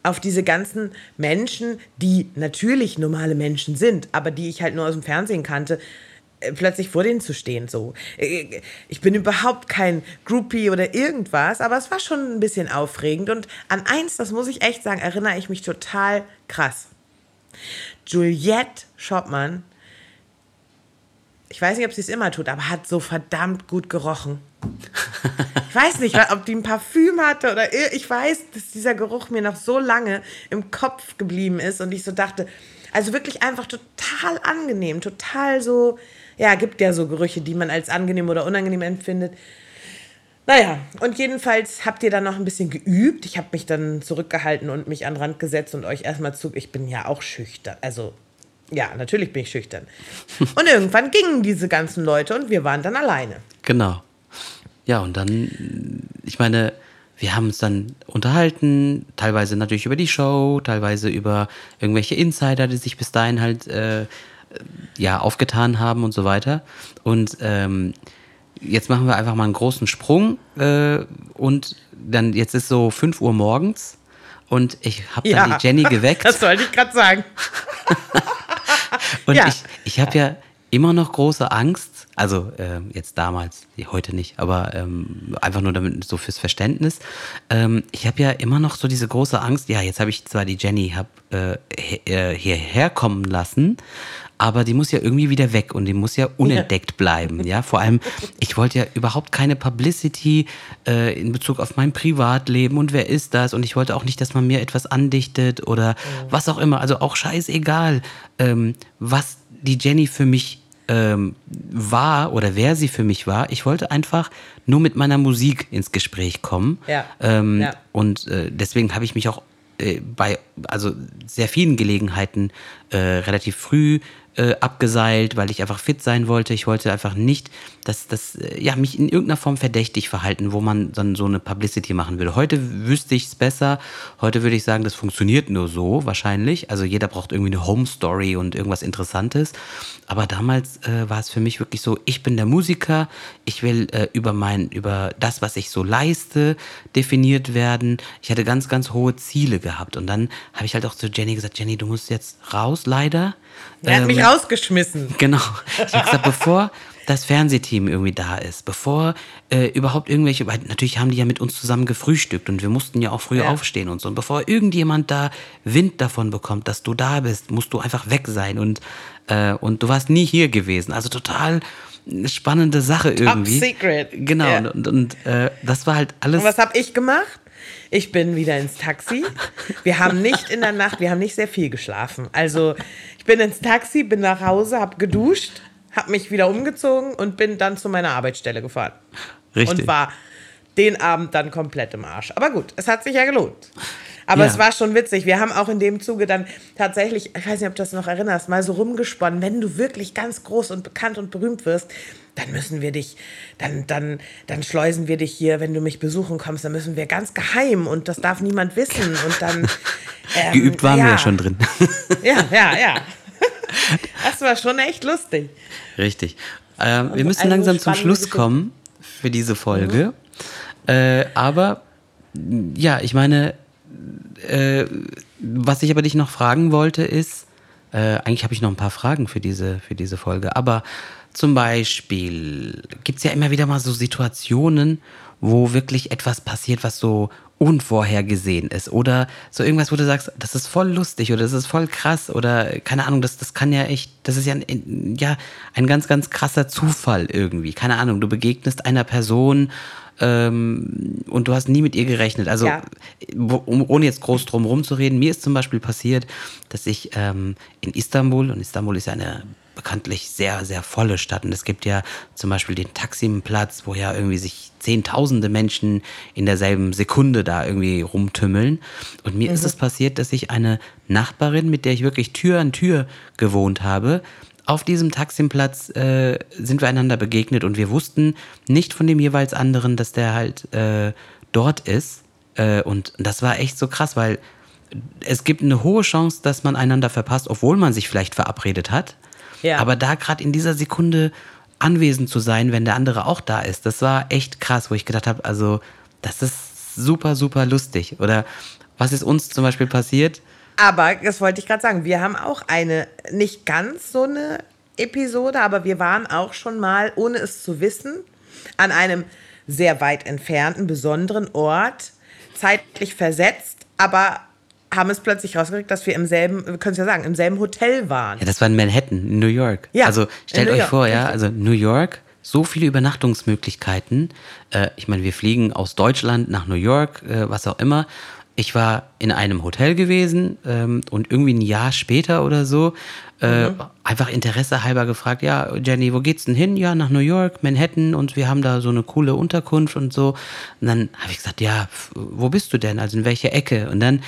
auf diese ganzen Menschen, die natürlich normale Menschen sind, aber die ich halt nur aus dem Fernsehen kannte, äh, plötzlich vor denen zu stehen. So. Äh, ich bin überhaupt kein Groupie oder irgendwas, aber es war schon ein bisschen aufregend. Und an eins, das muss ich echt sagen, erinnere ich mich total krass. Juliette Schoppmann, ich weiß nicht, ob sie es immer tut, aber hat so verdammt gut gerochen. Ich weiß nicht, ob die ein Parfüm hatte oder ich weiß, dass dieser Geruch mir noch so lange im Kopf geblieben ist und ich so dachte, also wirklich einfach total angenehm, total so, ja, gibt ja so Gerüche, die man als angenehm oder unangenehm empfindet. Naja, und jedenfalls habt ihr dann noch ein bisschen geübt. Ich habe mich dann zurückgehalten und mich an den Rand gesetzt und euch erstmal zu. Ich bin ja auch schüchtern. Also, ja, natürlich bin ich schüchtern. Und irgendwann gingen diese ganzen Leute und wir waren dann alleine. Genau. Ja, und dann, ich meine, wir haben uns dann unterhalten, teilweise natürlich über die Show, teilweise über irgendwelche Insider, die sich bis dahin halt äh, ja aufgetan haben und so weiter. Und ähm, jetzt machen wir einfach mal einen großen Sprung äh, und dann jetzt ist so 5 Uhr morgens und ich habe dann ja, die Jenny geweckt. Das sollte ich gerade sagen. und ja. ich, ich habe ja immer noch große Angst, also äh, jetzt damals, heute nicht, aber ähm, einfach nur damit so fürs Verständnis. Ähm, ich habe ja immer noch so diese große Angst, ja, jetzt habe ich zwar die Jenny hab, äh, äh hierher kommen lassen, aber die muss ja irgendwie wieder weg und die muss ja unentdeckt bleiben. Ja, vor allem, ich wollte ja überhaupt keine Publicity äh, in Bezug auf mein Privatleben und wer ist das und ich wollte auch nicht, dass man mir etwas andichtet oder oh. was auch immer. Also auch scheißegal, ähm, was die Jenny für mich ähm, war oder wer sie für mich war. Ich wollte einfach nur mit meiner Musik ins Gespräch kommen. Ja. Ähm, ja. Und äh, deswegen habe ich mich auch äh, bei also sehr vielen Gelegenheiten äh, relativ früh äh, abgeseilt, weil ich einfach fit sein wollte. Ich wollte einfach nicht, dass das äh, ja mich in irgendeiner Form verdächtig verhalten, wo man dann so eine Publicity machen würde. Heute wüsste ich es besser. Heute würde ich sagen, das funktioniert nur so wahrscheinlich. Also jeder braucht irgendwie eine Home Story und irgendwas Interessantes. Aber damals äh, war es für mich wirklich so: Ich bin der Musiker. Ich will äh, über mein über das, was ich so leiste, definiert werden. Ich hatte ganz ganz hohe Ziele gehabt und dann habe ich halt auch zu Jenny gesagt: Jenny, du musst jetzt raus, leider. Er hat ähm, mich rausgeschmissen. Genau. Ich habe gesagt, bevor das Fernsehteam irgendwie da ist, bevor äh, überhaupt irgendwelche, weil natürlich haben die ja mit uns zusammen gefrühstückt und wir mussten ja auch früh ja. aufstehen und so. Und bevor irgendjemand da Wind davon bekommt, dass du da bist, musst du einfach weg sein und, äh, und du warst nie hier gewesen. Also total spannende Sache irgendwie. Top Secret. Genau. Ja. Und, und, und äh, das war halt alles. Und was habe ich gemacht? Ich bin wieder ins Taxi. Wir haben nicht in der Nacht, wir haben nicht sehr viel geschlafen. Also ich bin ins Taxi, bin nach Hause, habe geduscht, habe mich wieder umgezogen und bin dann zu meiner Arbeitsstelle gefahren. Richtig. Und war den Abend dann komplett im Arsch. Aber gut, es hat sich ja gelohnt. Aber ja. es war schon witzig. Wir haben auch in dem Zuge dann tatsächlich, ich weiß nicht, ob du das noch erinnerst, mal so rumgesponnen, wenn du wirklich ganz groß und bekannt und berühmt wirst, dann müssen wir dich, dann, dann, dann schleusen wir dich hier, wenn du mich besuchen kommst, dann müssen wir ganz geheim und das darf niemand wissen. Und dann. Ähm, Geübt waren ja. wir ja schon drin. ja, ja, ja. Das war schon echt lustig. Richtig. Äh, wir müssen also langsam zum Schluss kommen für diese Folge. Mhm. Äh, aber ja, ich meine, äh, was ich aber dich noch fragen wollte, ist, äh, eigentlich habe ich noch ein paar Fragen für diese, für diese Folge, aber zum Beispiel gibt es ja immer wieder mal so Situationen, wo wirklich etwas passiert, was so unvorhergesehen ist. Oder so irgendwas, wo du sagst, das ist voll lustig oder das ist voll krass oder keine Ahnung, das, das kann ja echt, das ist ja ein, ja ein ganz, ganz krasser Zufall irgendwie. Keine Ahnung, du begegnest einer Person ähm, und du hast nie mit ihr gerechnet. Also, ja. um, ohne jetzt groß drum rumzureden, mir ist zum Beispiel passiert, dass ich ähm, in Istanbul, und Istanbul ist ja eine bekanntlich sehr, sehr volle Stadt. Und es gibt ja zum Beispiel den Taximplatz, wo ja irgendwie sich zehntausende Menschen in derselben Sekunde da irgendwie rumtümmeln. Und mir mhm. ist es passiert, dass ich eine Nachbarin, mit der ich wirklich Tür an Tür gewohnt habe, auf diesem Taximplatz äh, sind wir einander begegnet und wir wussten nicht von dem jeweils anderen, dass der halt äh, dort ist. Äh, und das war echt so krass, weil es gibt eine hohe Chance, dass man einander verpasst, obwohl man sich vielleicht verabredet hat. Ja. Aber da gerade in dieser Sekunde anwesend zu sein, wenn der andere auch da ist, das war echt krass, wo ich gedacht habe, also das ist super, super lustig. Oder was ist uns zum Beispiel passiert? Aber das wollte ich gerade sagen. Wir haben auch eine, nicht ganz so eine Episode, aber wir waren auch schon mal, ohne es zu wissen, an einem sehr weit entfernten, besonderen Ort, zeitlich versetzt, aber haben es plötzlich rausgekriegt, dass wir im selben, wir können es ja sagen, im selben Hotel waren. Ja, das war in Manhattan, in New York. Ja, also stellt euch York, vor, ja, also New York, so viele Übernachtungsmöglichkeiten. Äh, ich meine, wir fliegen aus Deutschland nach New York, äh, was auch immer. Ich war in einem Hotel gewesen ähm, und irgendwie ein Jahr später oder so äh, einfach Interesse halber gefragt, ja, Jenny, wo geht's denn hin? Ja, nach New York, Manhattan und wir haben da so eine coole Unterkunft und so. Und dann habe ich gesagt, ja, wo bist du denn? Also in welcher Ecke? Und dann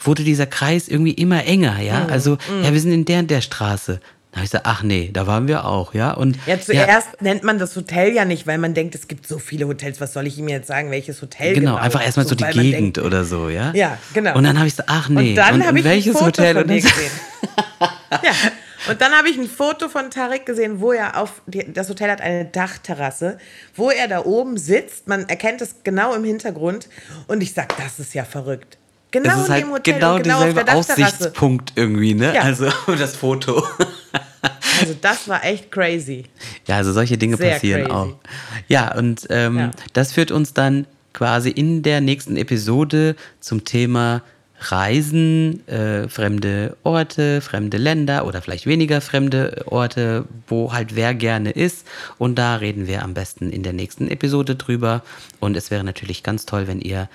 wurde dieser Kreis irgendwie immer enger, ja. Also, ja, wir sind in der und der Straße. Da habe ich gesagt, ach nee, da waren wir auch, ja. Und Ja, zuerst nennt man das Hotel ja nicht, weil man denkt, es gibt so viele Hotels. Was soll ich ihm jetzt sagen, welches Hotel Genau, genau? einfach erstmal so die weil man Gegend denkt- oder so, ja? Ja, genau. Und dann habe ich gesagt, ach nee, Und dann habe ich welches ein Foto Hotel? von und dir gesehen. ja. Und dann habe ich ein Foto von Tarek gesehen, wo er auf, die, das Hotel hat eine Dachterrasse, wo er da oben sitzt. Man erkennt es genau im Hintergrund. Und ich sag, das ist ja verrückt. Genau Das ist halt dem Hotel genau genau derselbe. Aussichtspunkt irgendwie, ne? Ja. Also das Foto. Also das war echt crazy. Ja, also solche Dinge Sehr passieren crazy. auch. Ja, und ähm, Ja. das führt uns dann quasi in der nächsten Episode zum Thema Reisen, äh, fremde Orte, fremde Länder oder vielleicht weniger fremde Orte, wo halt wer gerne ist. Und da reden wir am besten in der nächsten Episode drüber. Und es wäre natürlich ganz toll, wenn ihr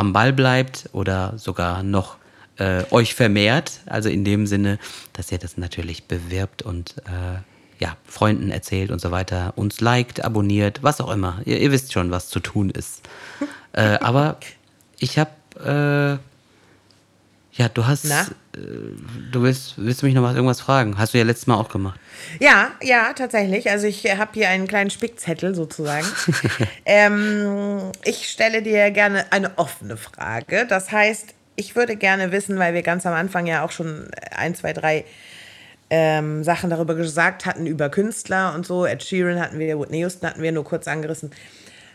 am Ball bleibt oder sogar noch äh, euch vermehrt. Also in dem Sinne, dass ihr das natürlich bewirbt und äh, ja, Freunden erzählt und so weiter, uns liked, abonniert, was auch immer. Ihr, ihr wisst schon, was zu tun ist. äh, aber ich habe, äh, ja, du hast, Na? äh, du willst, willst du mich noch was, irgendwas fragen? Hast du ja letztes Mal auch gemacht. Ja, ja, tatsächlich. Also ich habe hier einen kleinen Spickzettel sozusagen. ähm, ich stelle dir gerne eine offene Frage. Das heißt, ich würde gerne wissen, weil wir ganz am Anfang ja auch schon ein, zwei, drei ähm, Sachen darüber gesagt hatten, über Künstler und so. Ed Sheeran hatten wir, Whitney Houston hatten wir nur kurz angerissen.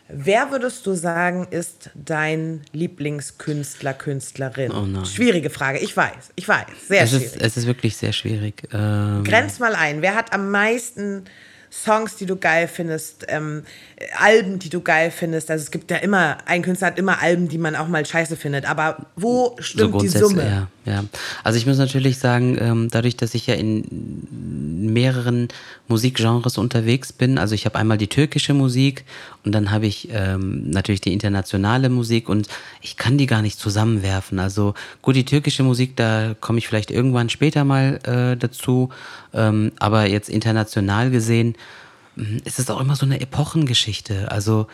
Wer würdest du sagen, ist dein Lieblingskünstler, Künstlerin? Oh nein. Schwierige Frage, ich weiß, ich weiß, sehr Es schwierig. ist, es ist wirklich sehr schwierig. Ähm, Grenz mal ein. Wer hat am meisten Songs, die du geil findest, ähm, äh, Alben, die du geil findest? Also es gibt ja immer, ein Künstler hat immer Alben, die man auch mal scheiße findet. Aber wo stimmt die Summe? Ja, ja. Also ich muss natürlich sagen, ähm, dadurch, dass ich ja in mehreren Musikgenres unterwegs bin, also ich habe einmal die türkische Musik und dann habe ich ähm, natürlich die internationale Musik und ich kann die gar nicht zusammenwerfen. Also gut, die türkische Musik, da komme ich vielleicht irgendwann später mal äh, dazu, ähm, aber jetzt international gesehen mh, ist es auch immer so eine Epochengeschichte. Also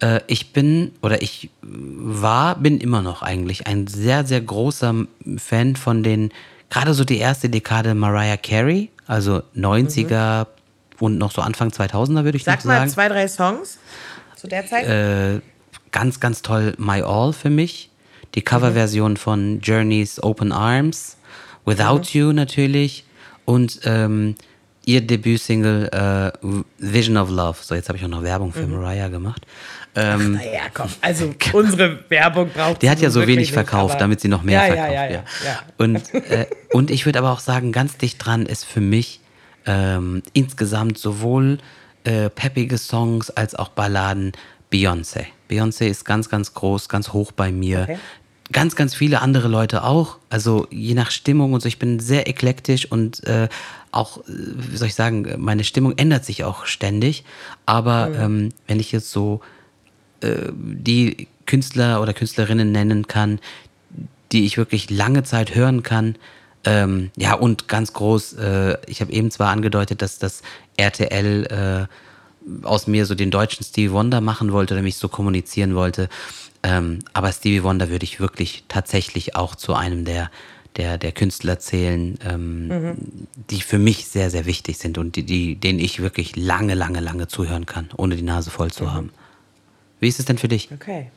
äh, ich bin oder ich war, bin immer noch eigentlich ein sehr, sehr großer Fan von den, gerade so die erste Dekade Mariah Carey, also 90er und noch so Anfang 2000er würde ich Sag mal sagen. zwei, drei Songs zu der Zeit. Äh, ganz, ganz toll My All für mich. Die Coverversion von Journeys Open Arms, Without You natürlich und ähm, ihr Debütsingle äh, Vision of Love. So, jetzt habe ich auch noch Werbung für Mariah gemacht. Ähm, naja, komm. Also unsere Werbung braucht die hat ja so wenig nicht, verkauft, aber- damit sie noch mehr ja, verkauft. Ja, ja, ja, ja. Und, äh, und ich würde aber auch sagen, ganz dicht dran ist für mich ähm, insgesamt sowohl äh, peppige Songs als auch Balladen Beyoncé. Beyoncé ist ganz, ganz groß, ganz hoch bei mir. Okay. Ganz, ganz viele andere Leute auch. Also je nach Stimmung und so. Ich bin sehr eklektisch und äh, auch, äh, wie soll ich sagen, meine Stimmung ändert sich auch ständig. Aber Mhm. ähm, wenn ich jetzt so die Künstler oder Künstlerinnen nennen kann, die ich wirklich lange Zeit hören kann. Ähm, ja, und ganz groß, äh, ich habe eben zwar angedeutet, dass das RTL äh, aus mir so den deutschen Stevie Wonder machen wollte oder mich so kommunizieren wollte. Ähm, aber Stevie Wonder würde ich wirklich tatsächlich auch zu einem der, der, der Künstler zählen, ähm, die für mich sehr, sehr wichtig sind und die, die, denen ich wirklich lange, lange, lange zuhören kann, ohne die Nase voll zu haben. Wie ist es denn für dich? Okay.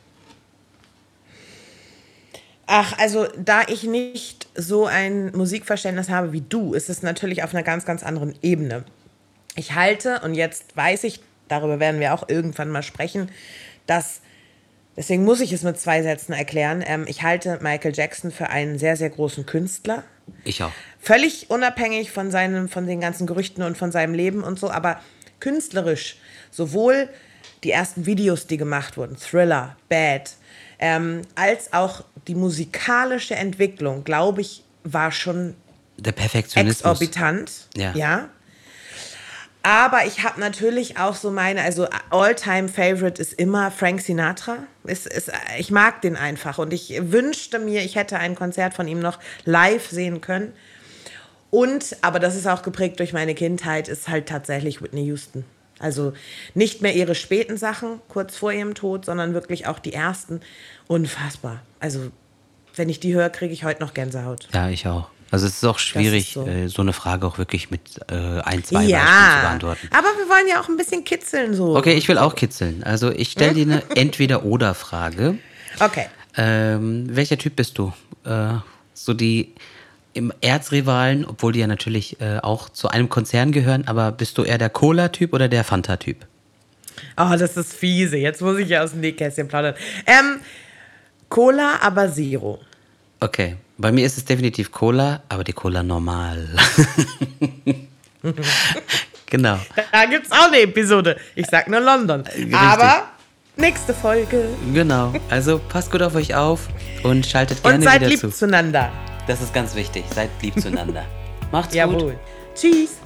Ach, also da ich nicht so ein Musikverständnis habe wie du, ist es natürlich auf einer ganz, ganz anderen Ebene. Ich halte, und jetzt weiß ich, darüber werden wir auch irgendwann mal sprechen, dass, deswegen muss ich es mit zwei Sätzen erklären, ähm, ich halte Michael Jackson für einen sehr, sehr großen Künstler. Ich auch. Völlig unabhängig von, seinem, von den ganzen Gerüchten und von seinem Leben und so, aber künstlerisch, sowohl die ersten Videos, die gemacht wurden, Thriller, Bad, ähm, als auch die musikalische Entwicklung, glaube ich, war schon Der Perfektionismus. exorbitant. Ja. ja. Aber ich habe natürlich auch so meine, also All-Time-Favorite ist immer Frank Sinatra. Ist, ist, ich mag den einfach und ich wünschte mir, ich hätte ein Konzert von ihm noch live sehen können. Und, aber das ist auch geprägt durch meine Kindheit, ist halt tatsächlich Whitney Houston. Also nicht mehr ihre späten Sachen kurz vor ihrem Tod, sondern wirklich auch die ersten. Unfassbar. Also wenn ich die höre, kriege ich heute noch Gänsehaut. Ja, ich auch. Also es ist auch schwierig, so. so. Äh, so eine Frage auch wirklich mit äh, ein, zwei Beispielen zu Ja, beantworten. aber wir wollen ja auch ein bisschen kitzeln so. Okay, ich will auch kitzeln. Also ich stelle dir eine Entweder-Oder-Frage. Okay. Ähm, welcher Typ bist du? Äh, so die im Erzrivalen, obwohl die ja natürlich äh, auch zu einem Konzern gehören, aber bist du eher der Cola-Typ oder der Fanta-Typ? Oh, das ist fiese. Jetzt muss ich ja aus dem Nähkästchen plaudern. Ähm, Cola, aber Zero. Okay, bei mir ist es definitiv Cola, aber die Cola normal. genau. Da gibt es auch eine Episode. Ich sag nur London. Richtig. Aber nächste Folge. Genau. Also passt gut auf euch auf und schaltet gerne Und seid wieder lieb zu. zueinander. Das ist ganz wichtig. Seid lieb zueinander. Macht's gut. Jawohl. Tschüss.